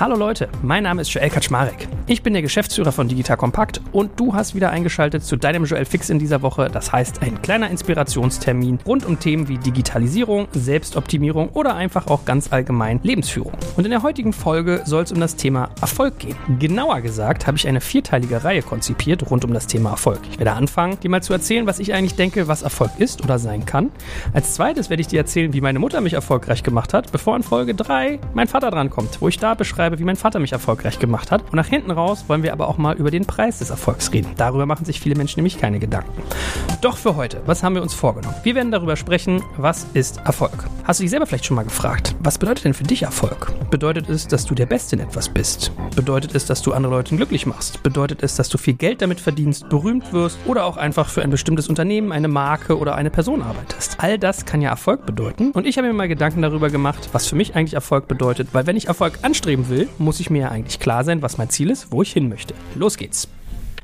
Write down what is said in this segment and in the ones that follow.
Hallo Leute, mein Name ist Joel Kaczmarek. Ich bin der Geschäftsführer von Digital Kompakt und du hast wieder eingeschaltet zu deinem Joel Fix in dieser Woche. Das heißt, ein kleiner Inspirationstermin rund um Themen wie Digitalisierung, Selbstoptimierung oder einfach auch ganz allgemein Lebensführung. Und in der heutigen Folge soll es um das Thema Erfolg gehen. Genauer gesagt habe ich eine vierteilige Reihe konzipiert rund um das Thema Erfolg. Ich werde anfangen, dir mal zu erzählen, was ich eigentlich denke, was Erfolg ist oder sein kann. Als zweites werde ich dir erzählen, wie meine Mutter mich erfolgreich gemacht hat, bevor in Folge 3 mein Vater drankommt, wo ich da beschreibe, beschreibe, wie mein Vater mich erfolgreich gemacht hat. Und nach hinten raus wollen wir aber auch mal über den Preis des Erfolgs reden. Darüber machen sich viele Menschen nämlich keine Gedanken. Doch für heute, was haben wir uns vorgenommen? Wir werden darüber sprechen, was ist Erfolg? Hast du dich selber vielleicht schon mal gefragt, was bedeutet denn für dich Erfolg? Bedeutet es, dass du der Beste in etwas bist? Bedeutet es, dass du andere Leute glücklich machst? Bedeutet es, dass du viel Geld damit verdienst, berühmt wirst oder auch einfach für ein bestimmtes Unternehmen, eine Marke oder eine Person arbeitest? All das kann ja Erfolg bedeuten. Und ich habe mir mal Gedanken darüber gemacht, was für mich eigentlich Erfolg bedeutet, weil wenn ich Erfolg anstreben will, muss ich mir ja eigentlich klar sein, was mein Ziel ist, wo ich hin möchte. Los geht's.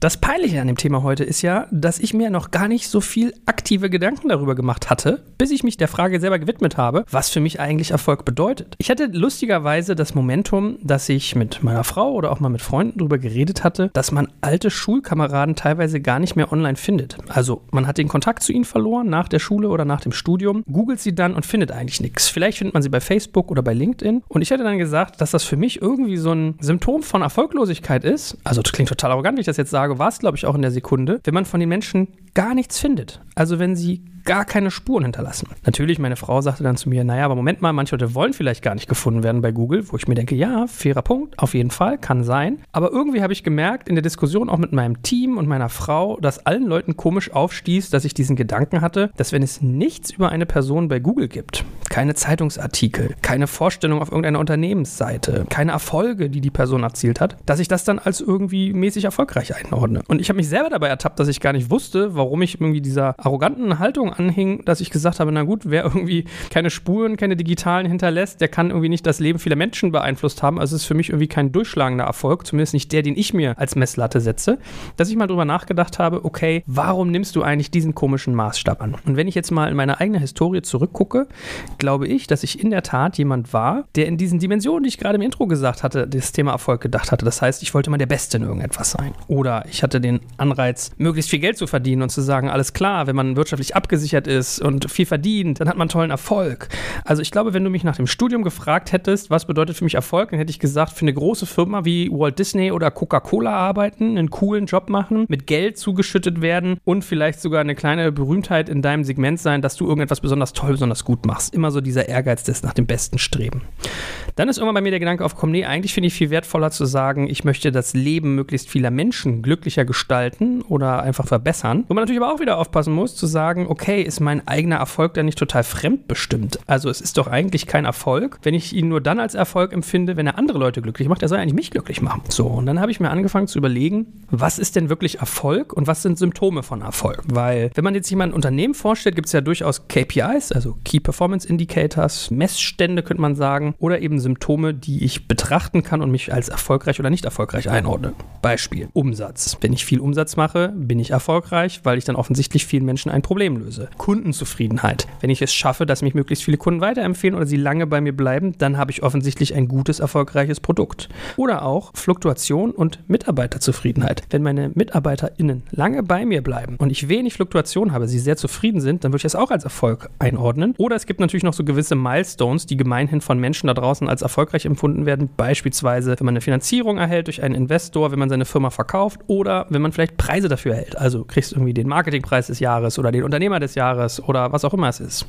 Das Peinliche an dem Thema heute ist ja, dass ich mir noch gar nicht so viel aktive Gedanken darüber gemacht hatte, bis ich mich der Frage selber gewidmet habe, was für mich eigentlich Erfolg bedeutet. Ich hatte lustigerweise das Momentum, dass ich mit meiner Frau oder auch mal mit Freunden darüber geredet hatte, dass man alte Schulkameraden teilweise gar nicht mehr online findet. Also man hat den Kontakt zu ihnen verloren nach der Schule oder nach dem Studium, googelt sie dann und findet eigentlich nichts. Vielleicht findet man sie bei Facebook oder bei LinkedIn. Und ich hatte dann gesagt, dass das für mich irgendwie so ein Symptom von Erfolglosigkeit ist. Also das klingt total arrogant, wie ich das jetzt sage, war es, glaube ich, auch in der Sekunde, wenn man von den Menschen gar nichts findet. Also wenn sie gar keine Spuren hinterlassen. Natürlich, meine Frau sagte dann zu mir, naja, aber Moment mal, manche Leute wollen vielleicht gar nicht gefunden werden bei Google, wo ich mir denke, ja, fairer Punkt, auf jeden Fall, kann sein. Aber irgendwie habe ich gemerkt in der Diskussion auch mit meinem Team und meiner Frau, dass allen Leuten komisch aufstieß, dass ich diesen Gedanken hatte, dass wenn es nichts über eine Person bei Google gibt, keine Zeitungsartikel, keine Vorstellung auf irgendeiner Unternehmensseite, keine Erfolge, die die Person erzielt hat, dass ich das dann als irgendwie mäßig erfolgreich einordne. Und ich habe mich selber dabei ertappt, dass ich gar nicht wusste, warum ich irgendwie dieser arroganten Haltung anhing, dass ich gesagt habe, na gut, wer irgendwie keine Spuren, keine digitalen hinterlässt, der kann irgendwie nicht das Leben vieler Menschen beeinflusst haben. Also es ist für mich irgendwie kein durchschlagender Erfolg, zumindest nicht der, den ich mir als Messlatte setze, dass ich mal drüber nachgedacht habe, okay, warum nimmst du eigentlich diesen komischen Maßstab an? Und wenn ich jetzt mal in meine eigene Historie zurückgucke, glaube ich, dass ich in der Tat jemand war, der in diesen Dimensionen, die ich gerade im Intro gesagt hatte, das Thema Erfolg gedacht hatte. Das heißt, ich wollte mal der Beste in irgendetwas sein. Oder ich hatte den Anreiz, möglichst viel Geld zu verdienen und zu sagen, alles klar, wenn man wirtschaftlich abgesichert abgesichert ist und viel verdient, dann hat man tollen Erfolg. Also ich glaube, wenn du mich nach dem Studium gefragt hättest, was bedeutet für mich Erfolg, dann hätte ich gesagt, für eine große Firma wie Walt Disney oder Coca-Cola arbeiten, einen coolen Job machen, mit Geld zugeschüttet werden und vielleicht sogar eine kleine Berühmtheit in deinem Segment sein, dass du irgendetwas besonders toll, besonders gut machst. Immer so dieser Ehrgeiz des nach dem Besten streben. Dann ist irgendwann bei mir der Gedanke aufgekommen, nee, eigentlich finde ich viel wertvoller zu sagen, ich möchte das Leben möglichst vieler Menschen glücklicher gestalten oder einfach verbessern. Wo man natürlich aber auch wieder aufpassen muss, zu sagen, okay, hey, ist mein eigener Erfolg dann nicht total fremdbestimmt? Also es ist doch eigentlich kein Erfolg, wenn ich ihn nur dann als Erfolg empfinde, wenn er andere Leute glücklich macht. Er soll eigentlich mich glücklich machen. So, und dann habe ich mir angefangen zu überlegen, was ist denn wirklich Erfolg und was sind Symptome von Erfolg? Weil, wenn man jetzt mal ein Unternehmen vorstellt, gibt es ja durchaus KPIs, also Key Performance Indicators, Messstände könnte man sagen, oder eben Symptome, die ich betrachten kann und mich als erfolgreich oder nicht erfolgreich einordne. Beispiel, Umsatz. Wenn ich viel Umsatz mache, bin ich erfolgreich, weil ich dann offensichtlich vielen Menschen ein Problem löse. Kundenzufriedenheit. Wenn ich es schaffe, dass mich möglichst viele Kunden weiterempfehlen oder sie lange bei mir bleiben, dann habe ich offensichtlich ein gutes, erfolgreiches Produkt. Oder auch Fluktuation und Mitarbeiterzufriedenheit. Wenn meine MitarbeiterInnen lange bei mir bleiben und ich wenig Fluktuation habe, sie sehr zufrieden sind, dann würde ich das auch als Erfolg einordnen. Oder es gibt natürlich noch so gewisse Milestones, die gemeinhin von Menschen da draußen als erfolgreich empfunden werden. Beispielsweise, wenn man eine Finanzierung erhält durch einen Investor, wenn man seine Firma verkauft oder wenn man vielleicht Preise dafür erhält. Also kriegst du irgendwie den Marketingpreis des Jahres oder den Unternehmer des Jahres oder was auch immer es ist.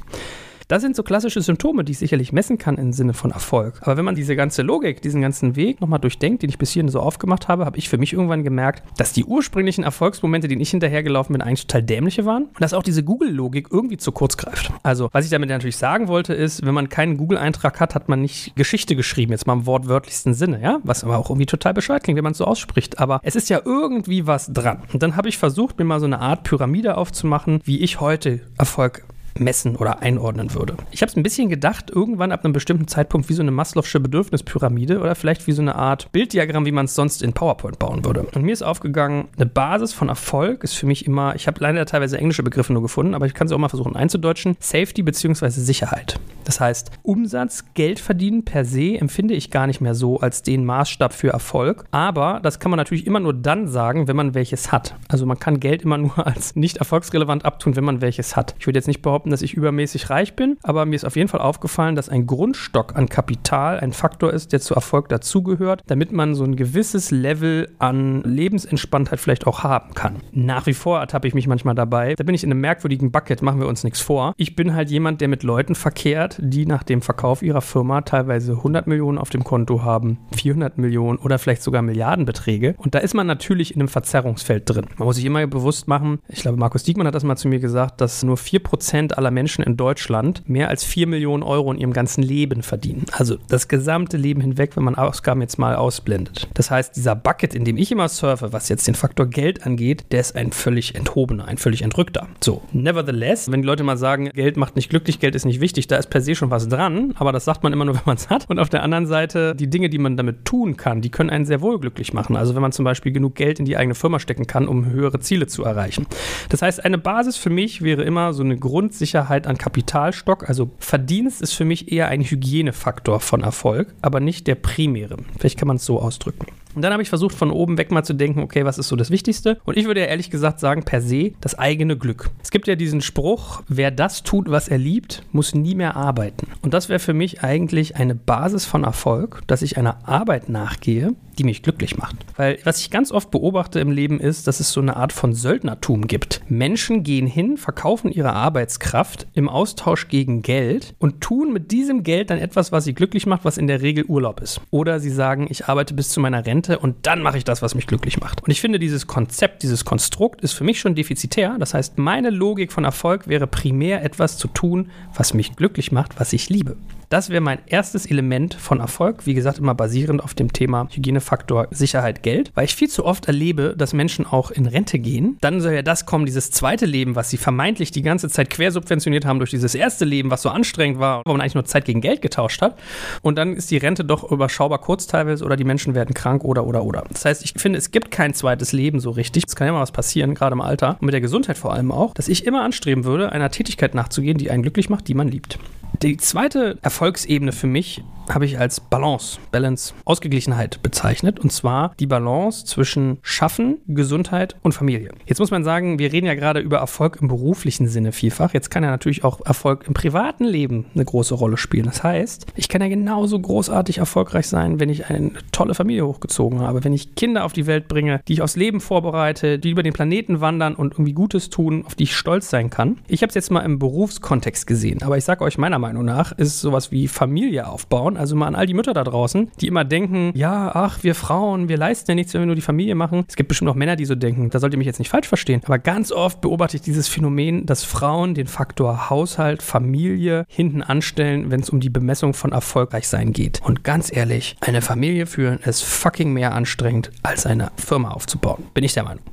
Das sind so klassische Symptome, die ich sicherlich messen kann im Sinne von Erfolg. Aber wenn man diese ganze Logik, diesen ganzen Weg nochmal durchdenkt, den ich bis hierhin so aufgemacht habe, habe ich für mich irgendwann gemerkt, dass die ursprünglichen Erfolgsmomente, denen ich hinterhergelaufen bin, eigentlich total dämliche waren und dass auch diese Google-Logik irgendwie zu kurz greift. Also, was ich damit natürlich sagen wollte, ist, wenn man keinen Google-Eintrag hat, hat man nicht Geschichte geschrieben, jetzt mal im wortwörtlichsten Sinne, ja? Was aber auch irgendwie total bescheuert klingt, wenn man es so ausspricht. Aber es ist ja irgendwie was dran. Und dann habe ich versucht, mir mal so eine Art Pyramide aufzumachen, wie ich heute Erfolg messen oder einordnen würde. Ich habe es ein bisschen gedacht, irgendwann ab einem bestimmten Zeitpunkt wie so eine Maslow'sche Bedürfnispyramide oder vielleicht wie so eine Art Bilddiagramm, wie man es sonst in PowerPoint bauen würde. Und mir ist aufgegangen, eine Basis von Erfolg ist für mich immer, ich habe leider teilweise englische Begriffe nur gefunden, aber ich kann es auch mal versuchen einzudeutschen, Safety bzw. Sicherheit. Das heißt, Umsatz, Geld verdienen per se empfinde ich gar nicht mehr so als den Maßstab für Erfolg. Aber das kann man natürlich immer nur dann sagen, wenn man welches hat. Also man kann Geld immer nur als nicht erfolgsrelevant abtun, wenn man welches hat. Ich würde jetzt nicht behaupten, dass ich übermäßig reich bin, aber mir ist auf jeden Fall aufgefallen, dass ein Grundstock an Kapital ein Faktor ist, der zu Erfolg dazugehört, damit man so ein gewisses Level an Lebensentspanntheit vielleicht auch haben kann. Nach wie vor ertappe ich mich manchmal dabei. Da bin ich in einem merkwürdigen Bucket, machen wir uns nichts vor. Ich bin halt jemand, der mit Leuten verkehrt, die nach dem Verkauf ihrer Firma teilweise 100 Millionen auf dem Konto haben, 400 Millionen oder vielleicht sogar Milliardenbeträge. Und da ist man natürlich in einem Verzerrungsfeld drin. Man muss sich immer bewusst machen, ich glaube, Markus Diekmann hat das mal zu mir gesagt, dass nur 4% aller Menschen in Deutschland mehr als 4 Millionen Euro in ihrem ganzen Leben verdienen. Also das gesamte Leben hinweg, wenn man Ausgaben jetzt mal ausblendet. Das heißt, dieser Bucket, in dem ich immer surfe, was jetzt den Faktor Geld angeht, der ist ein völlig enthobener, ein völlig entrückter. So, nevertheless, wenn die Leute mal sagen, Geld macht nicht glücklich, Geld ist nicht wichtig, da ist per se schon was dran, aber das sagt man immer nur, wenn man es hat. Und auf der anderen Seite, die Dinge, die man damit tun kann, die können einen sehr wohl glücklich machen. Also wenn man zum Beispiel genug Geld in die eigene Firma stecken kann, um höhere Ziele zu erreichen. Das heißt, eine Basis für mich wäre immer so eine Grundsicherheit an Kapitalstock. Also Verdienst ist für mich eher ein Hygienefaktor von Erfolg, aber nicht der primäre. Vielleicht kann man es so ausdrücken. Und dann habe ich versucht, von oben weg mal zu denken, okay, was ist so das Wichtigste? Und ich würde ja ehrlich gesagt sagen, per se das eigene Glück. Es gibt ja diesen Spruch, wer das tut, was er liebt, muss nie mehr arbeiten. Und das wäre für mich eigentlich eine Basis von Erfolg, dass ich einer Arbeit nachgehe, die mich glücklich macht. Weil was ich ganz oft beobachte im Leben ist, dass es so eine Art von Söldnertum gibt. Menschen gehen hin, verkaufen ihre Arbeitskraft im Austausch gegen Geld und tun mit diesem Geld dann etwas, was sie glücklich macht, was in der Regel Urlaub ist. Oder sie sagen, ich arbeite bis zu meiner Rente Rente und dann mache ich das, was mich glücklich macht. Und ich finde, dieses Konzept, dieses Konstrukt ist für mich schon defizitär. Das heißt, meine Logik von Erfolg wäre primär etwas zu tun, was mich glücklich macht, was ich liebe. Das wäre mein erstes Element von Erfolg. Wie gesagt, immer basierend auf dem Thema Hygienefaktor Sicherheit, Geld. Weil ich viel zu oft erlebe, dass Menschen auch in Rente gehen. Dann soll ja das kommen, dieses zweite Leben, was sie vermeintlich die ganze Zeit quersubventioniert haben durch dieses erste Leben, was so anstrengend war, wo man eigentlich nur Zeit gegen Geld getauscht hat. Und dann ist die Rente doch überschaubar kurz teilweise oder die Menschen werden krank oder, oder, oder. Das heißt, ich finde, es gibt kein zweites Leben so richtig. Es kann ja mal was passieren, gerade im Alter und mit der Gesundheit vor allem auch, dass ich immer anstreben würde, einer Tätigkeit nachzugehen, die einen glücklich macht, die man liebt. Die zweite Erfolgsebene für mich habe ich als Balance, Balance, Ausgeglichenheit bezeichnet. Und zwar die Balance zwischen Schaffen, Gesundheit und Familie. Jetzt muss man sagen, wir reden ja gerade über Erfolg im beruflichen Sinne vielfach. Jetzt kann ja natürlich auch Erfolg im privaten Leben eine große Rolle spielen. Das heißt, ich kann ja genauso großartig erfolgreich sein, wenn ich eine tolle Familie hochgezogen habe, wenn ich Kinder auf die Welt bringe, die ich aufs Leben vorbereite, die über den Planeten wandern und irgendwie Gutes tun, auf die ich stolz sein kann. Ich habe es jetzt mal im Berufskontext gesehen, aber ich sage euch meiner Meinung nach, ist sowas wie Familie aufbauen. Also mal an all die Mütter da draußen, die immer denken, ja, ach, wir Frauen, wir leisten ja nichts, wenn wir nur die Familie machen. Es gibt bestimmt auch Männer, die so denken. Da sollt ihr mich jetzt nicht falsch verstehen. Aber ganz oft beobachte ich dieses Phänomen, dass Frauen den Faktor Haushalt, Familie hinten anstellen, wenn es um die Bemessung von erfolgreich sein geht. Und ganz ehrlich, eine Familie führen ist fucking mehr anstrengend, als eine Firma aufzubauen. Bin ich der Meinung.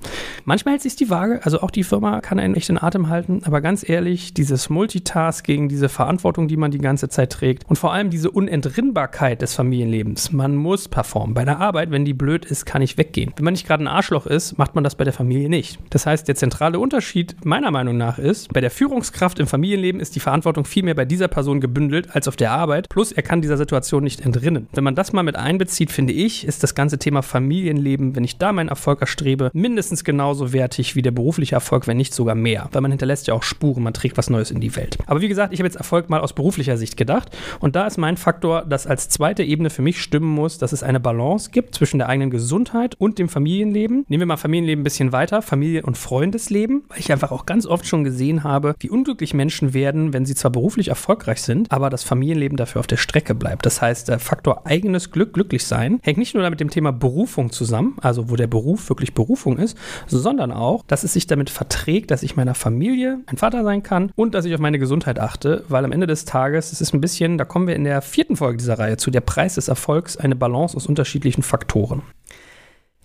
Manchmal hält sich die Waage, also auch die Firma kann einen echt in Atem halten, aber ganz ehrlich, dieses Multitasking, diese Verantwortung, die man die ganze Zeit trägt und vor allem diese Unentrinnbarkeit des Familienlebens. Man muss performen. Bei der Arbeit, wenn die blöd ist, kann ich weggehen. Wenn man nicht gerade ein Arschloch ist, macht man das bei der Familie nicht. Das heißt, der zentrale Unterschied meiner Meinung nach ist, bei der Führungskraft im Familienleben ist die Verantwortung viel mehr bei dieser Person gebündelt als auf der Arbeit. Plus, er kann dieser Situation nicht entrinnen. Wenn man das mal mit einbezieht, finde ich, ist das ganze Thema Familienleben, wenn ich da meinen Erfolg erstrebe, mindestens genauso wertig wie der berufliche Erfolg, wenn nicht sogar mehr. Weil man hinterlässt ja auch Spuren, man trägt was Neues in die Welt. Aber wie gesagt, ich habe jetzt Erfolg mal aus beruflicher Sicht gedacht. Und da ist mein Faktor, dass als zweite Ebene für mich stimmen muss, dass es eine Balance gibt zwischen der eigenen Gesundheit und dem Familienleben. Nehmen wir mal Familienleben ein bisschen weiter, Familie- und Freundesleben, weil ich einfach auch ganz oft schon gesehen habe, wie unglücklich Menschen werden, wenn sie zwar beruflich erfolgreich sind, aber das Familienleben dafür auf der Strecke bleibt. Das heißt, der Faktor eigenes Glück, glücklich sein, hängt nicht nur mit dem Thema Berufung zusammen, also wo der Beruf wirklich Berufung ist, sondern auch, dass es sich damit verträgt, dass ich meiner Familie ein Vater sein kann und dass ich auf meine Gesundheit achte, weil am Ende des Tages, es ist ein bisschen, da kommen wir in der vierten Folge dieser Reihe zu, der Preis des Erfolgs, eine Balance aus unterschiedlichen Faktoren.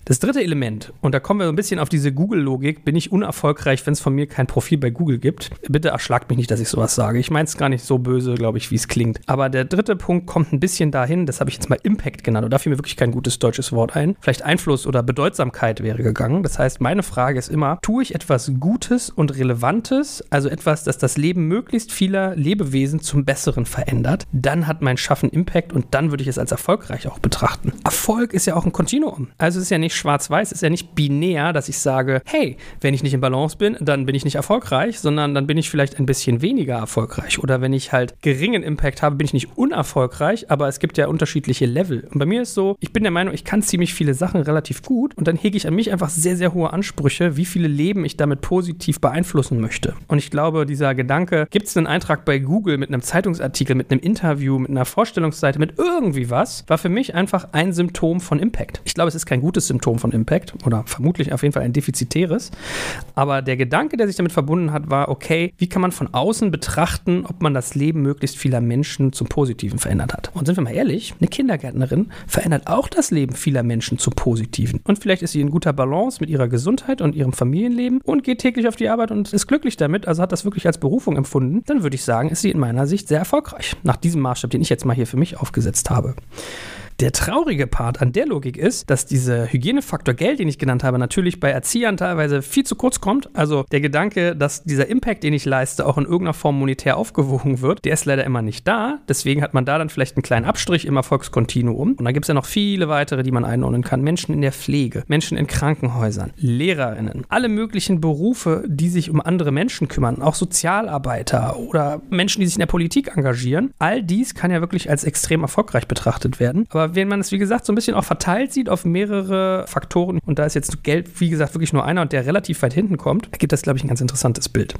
Das dritte Element, und da kommen wir so ein bisschen auf diese Google-Logik, bin ich unerfolgreich, wenn es von mir kein Profil bei Google gibt. Bitte erschlagt mich nicht, dass ich sowas sage. Ich meine es gar nicht so böse, glaube ich, wie es klingt. Aber der dritte Punkt kommt ein bisschen dahin, das habe ich jetzt mal Impact genannt, und da fiel mir wirklich kein gutes deutsches Wort ein. Vielleicht Einfluss oder Bedeutsamkeit wäre gegangen. Das heißt, meine Frage ist immer, tue ich etwas Gutes und Relevantes, also etwas, das das Leben möglichst vieler Lebewesen zum Besseren verändert, dann hat mein Schaffen Impact und dann würde ich es als erfolgreich auch betrachten. Erfolg ist ja auch ein Kontinuum. Also es ist ja nicht schwarz-weiß, ist ja nicht binär, dass ich sage, hey, wenn ich nicht in Balance bin, dann bin ich nicht erfolgreich, sondern dann bin ich vielleicht ein bisschen weniger erfolgreich. Oder wenn ich halt geringen Impact habe, bin ich nicht unerfolgreich, aber es gibt ja unterschiedliche Level. Und bei mir ist so, ich bin der Meinung, ich kann ziemlich viele Sachen relativ gut und dann hege ich an mich einfach sehr, sehr hohe Ansprüche, wie viele Leben ich damit positiv beeinflussen möchte. Und ich glaube, dieser Gedanke, gibt es einen Eintrag bei Google mit einem Zeitungsartikel, mit einem Interview, mit einer Vorstellungsseite, mit irgendwie was, war für mich einfach ein Symptom von Impact. Ich glaube, es ist kein gutes Symptom von Impact oder vermutlich auf jeden Fall ein defizitäres. Aber der Gedanke, der sich damit verbunden hat, war, okay, wie kann man von außen betrachten, ob man das Leben möglichst vieler Menschen zum Positiven verändert hat? Und sind wir mal ehrlich, eine Kindergärtnerin verändert auch das Leben vieler Menschen zum Positiven. Und vielleicht ist sie in guter Balance mit ihrer Gesundheit und ihrem Familienleben und geht täglich auf die Arbeit und ist glücklich damit, also hat das wirklich als Berufung empfunden, dann würde ich sagen, ist sie in meiner Sicht sehr erfolgreich. Nach diesem Maßstab, den ich jetzt mal hier für mich aufgesetzt habe. Der traurige Part an der Logik ist, dass dieser Hygienefaktor Geld, den ich genannt habe, natürlich bei Erziehern teilweise viel zu kurz kommt. Also der Gedanke, dass dieser Impact, den ich leiste, auch in irgendeiner Form monetär aufgewogen wird, der ist leider immer nicht da. Deswegen hat man da dann vielleicht einen kleinen Abstrich im Erfolgskontinuum. Und dann gibt es ja noch viele weitere, die man einordnen kann. Menschen in der Pflege, Menschen in Krankenhäusern, Lehrerinnen, alle möglichen Berufe, die sich um andere Menschen kümmern, auch Sozialarbeiter oder Menschen, die sich in der Politik engagieren. All dies kann ja wirklich als extrem erfolgreich betrachtet werden. Aber wenn man es, wie gesagt, so ein bisschen auch verteilt sieht auf mehrere Faktoren, und da ist jetzt Geld, wie gesagt, wirklich nur einer und der relativ weit hinten kommt, ergibt das, glaube ich, ein ganz interessantes Bild.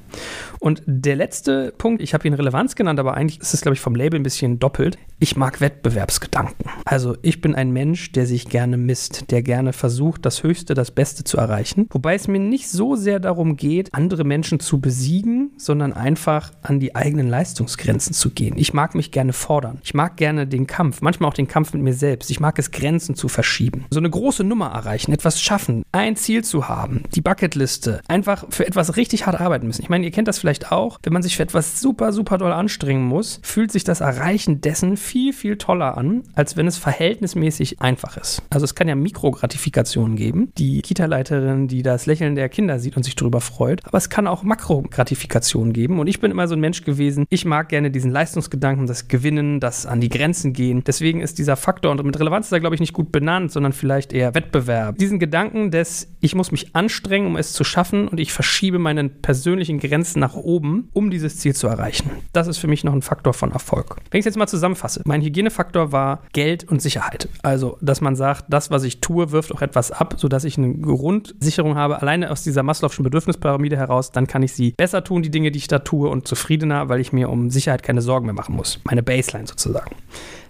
Und der letzte Punkt, ich habe ihn Relevanz genannt, aber eigentlich ist es, glaube ich, vom Label ein bisschen doppelt. Ich mag Wettbewerbsgedanken. Also ich bin ein Mensch, der sich gerne misst, der gerne versucht, das Höchste, das Beste zu erreichen. Wobei es mir nicht so sehr darum geht, andere Menschen zu besiegen, sondern einfach an die eigenen Leistungsgrenzen zu gehen. Ich mag mich gerne fordern. Ich mag gerne den Kampf, manchmal auch den Kampf mit mir selbst. Ich mag es, Grenzen zu verschieben. So eine große Nummer erreichen, etwas schaffen, ein Ziel zu haben, die Bucketliste, einfach für etwas richtig hart arbeiten müssen. Ich meine, ihr kennt das vielleicht auch, wenn man sich für etwas super, super doll anstrengen muss, fühlt sich das Erreichen dessen viel, viel toller an, als wenn es verhältnismäßig einfach ist. Also es kann ja Mikrogratifikationen geben. Die Kita-Leiterin, die das Lächeln der Kinder sieht und sich darüber freut. Aber es kann auch Makrogratifikationen geben. Und ich bin immer so ein Mensch gewesen, ich mag gerne diesen Leistungsgedanken, das Gewinnen, das an die Grenzen gehen. Deswegen ist dieser Faktor Faktor und mit Relevanz ist er, glaube ich, nicht gut benannt, sondern vielleicht eher Wettbewerb. Diesen Gedanken des, ich muss mich anstrengen, um es zu schaffen und ich verschiebe meine persönlichen Grenzen nach oben, um dieses Ziel zu erreichen. Das ist für mich noch ein Faktor von Erfolg. Wenn ich es jetzt mal zusammenfasse, mein Hygienefaktor war Geld und Sicherheit. Also, dass man sagt, das, was ich tue, wirft auch etwas ab, sodass ich eine Grundsicherung habe, alleine aus dieser Maslow'schen Bedürfnispyramide heraus, dann kann ich sie besser tun, die Dinge, die ich da tue und zufriedener, weil ich mir um Sicherheit keine Sorgen mehr machen muss. Meine Baseline sozusagen.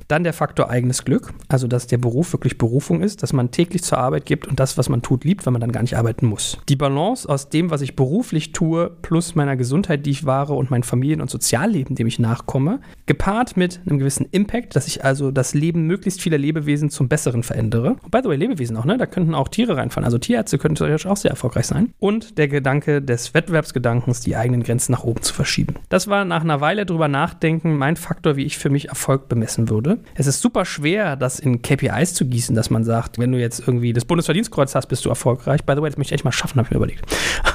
Dann der Faktor eigenes Glück, also dass der Beruf wirklich Berufung ist, dass man täglich zur Arbeit gibt und das, was man tut, liebt, weil man dann gar nicht arbeiten muss. Die Balance aus dem, was ich beruflich tue, plus meiner Gesundheit, die ich wahre und mein Familien- und Sozialleben, dem ich nachkomme, gepaart mit einem gewissen Impact, dass ich also das Leben möglichst vieler Lebewesen zum Besseren verändere. Und by the way, Lebewesen auch, ne? Da könnten auch Tiere reinfallen. Also Tierärzte könnten theoretisch auch sehr erfolgreich sein. Und der Gedanke des Wettbewerbsgedankens, die eigenen Grenzen nach oben zu verschieben. Das war nach einer Weile drüber nachdenken mein Faktor, wie ich für mich Erfolg bemessen würde. Es ist super schwer, das in KPIs zu gießen, dass man sagt, wenn du jetzt irgendwie das Bundesverdienstkreuz hast, bist du erfolgreich. By the way, das möchte ich echt mal schaffen, habe ich mir überlegt.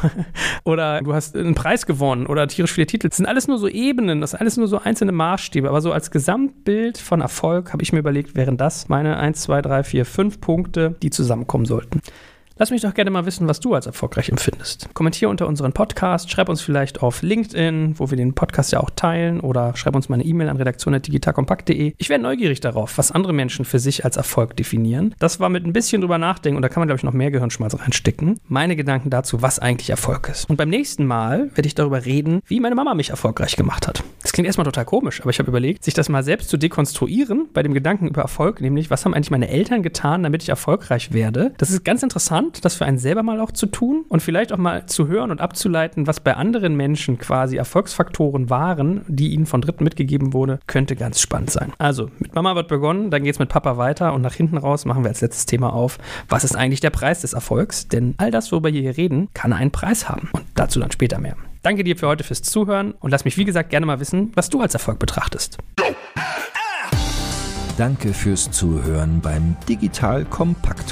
oder du hast einen Preis gewonnen oder tierisch viele Titel. Das sind alles nur so Ebenen, das sind alles nur so einzelne Maßstäbe. Aber so als Gesamtbild von Erfolg habe ich mir überlegt, wären das meine 1, 2, 3, 4, 5 Punkte, die zusammenkommen sollten. Lass mich doch gerne mal wissen, was du als erfolgreich empfindest. Kommentier unter unseren Podcast, schreib uns vielleicht auf LinkedIn, wo wir den Podcast ja auch teilen, oder schreib uns mal eine E-Mail an redaktion.digitalkompakt.de. Ich wäre neugierig darauf, was andere Menschen für sich als Erfolg definieren. Das war mit ein bisschen drüber nachdenken und da kann man, glaube ich, noch mehr Gehirnschmalz reinstecken. Meine Gedanken dazu, was eigentlich Erfolg ist. Und beim nächsten Mal werde ich darüber reden, wie meine Mama mich erfolgreich gemacht hat. Das klingt erstmal total komisch, aber ich habe überlegt, sich das mal selbst zu dekonstruieren bei dem Gedanken über Erfolg, nämlich, was haben eigentlich meine Eltern getan, damit ich erfolgreich werde. Das ist ganz interessant spannend, das für einen selber mal auch zu tun und vielleicht auch mal zu hören und abzuleiten, was bei anderen Menschen quasi Erfolgsfaktoren waren, die ihnen von Dritten mitgegeben wurde, könnte ganz spannend sein. Also, mit Mama wird begonnen, dann geht es mit Papa weiter und nach hinten raus machen wir als letztes Thema auf, was ist eigentlich der Preis des Erfolgs? Denn all das, worüber wir hier reden, kann einen Preis haben. Und dazu dann später mehr. Danke dir für heute fürs Zuhören und lass mich wie gesagt gerne mal wissen, was du als Erfolg betrachtest. Danke fürs Zuhören beim Digital Kompakt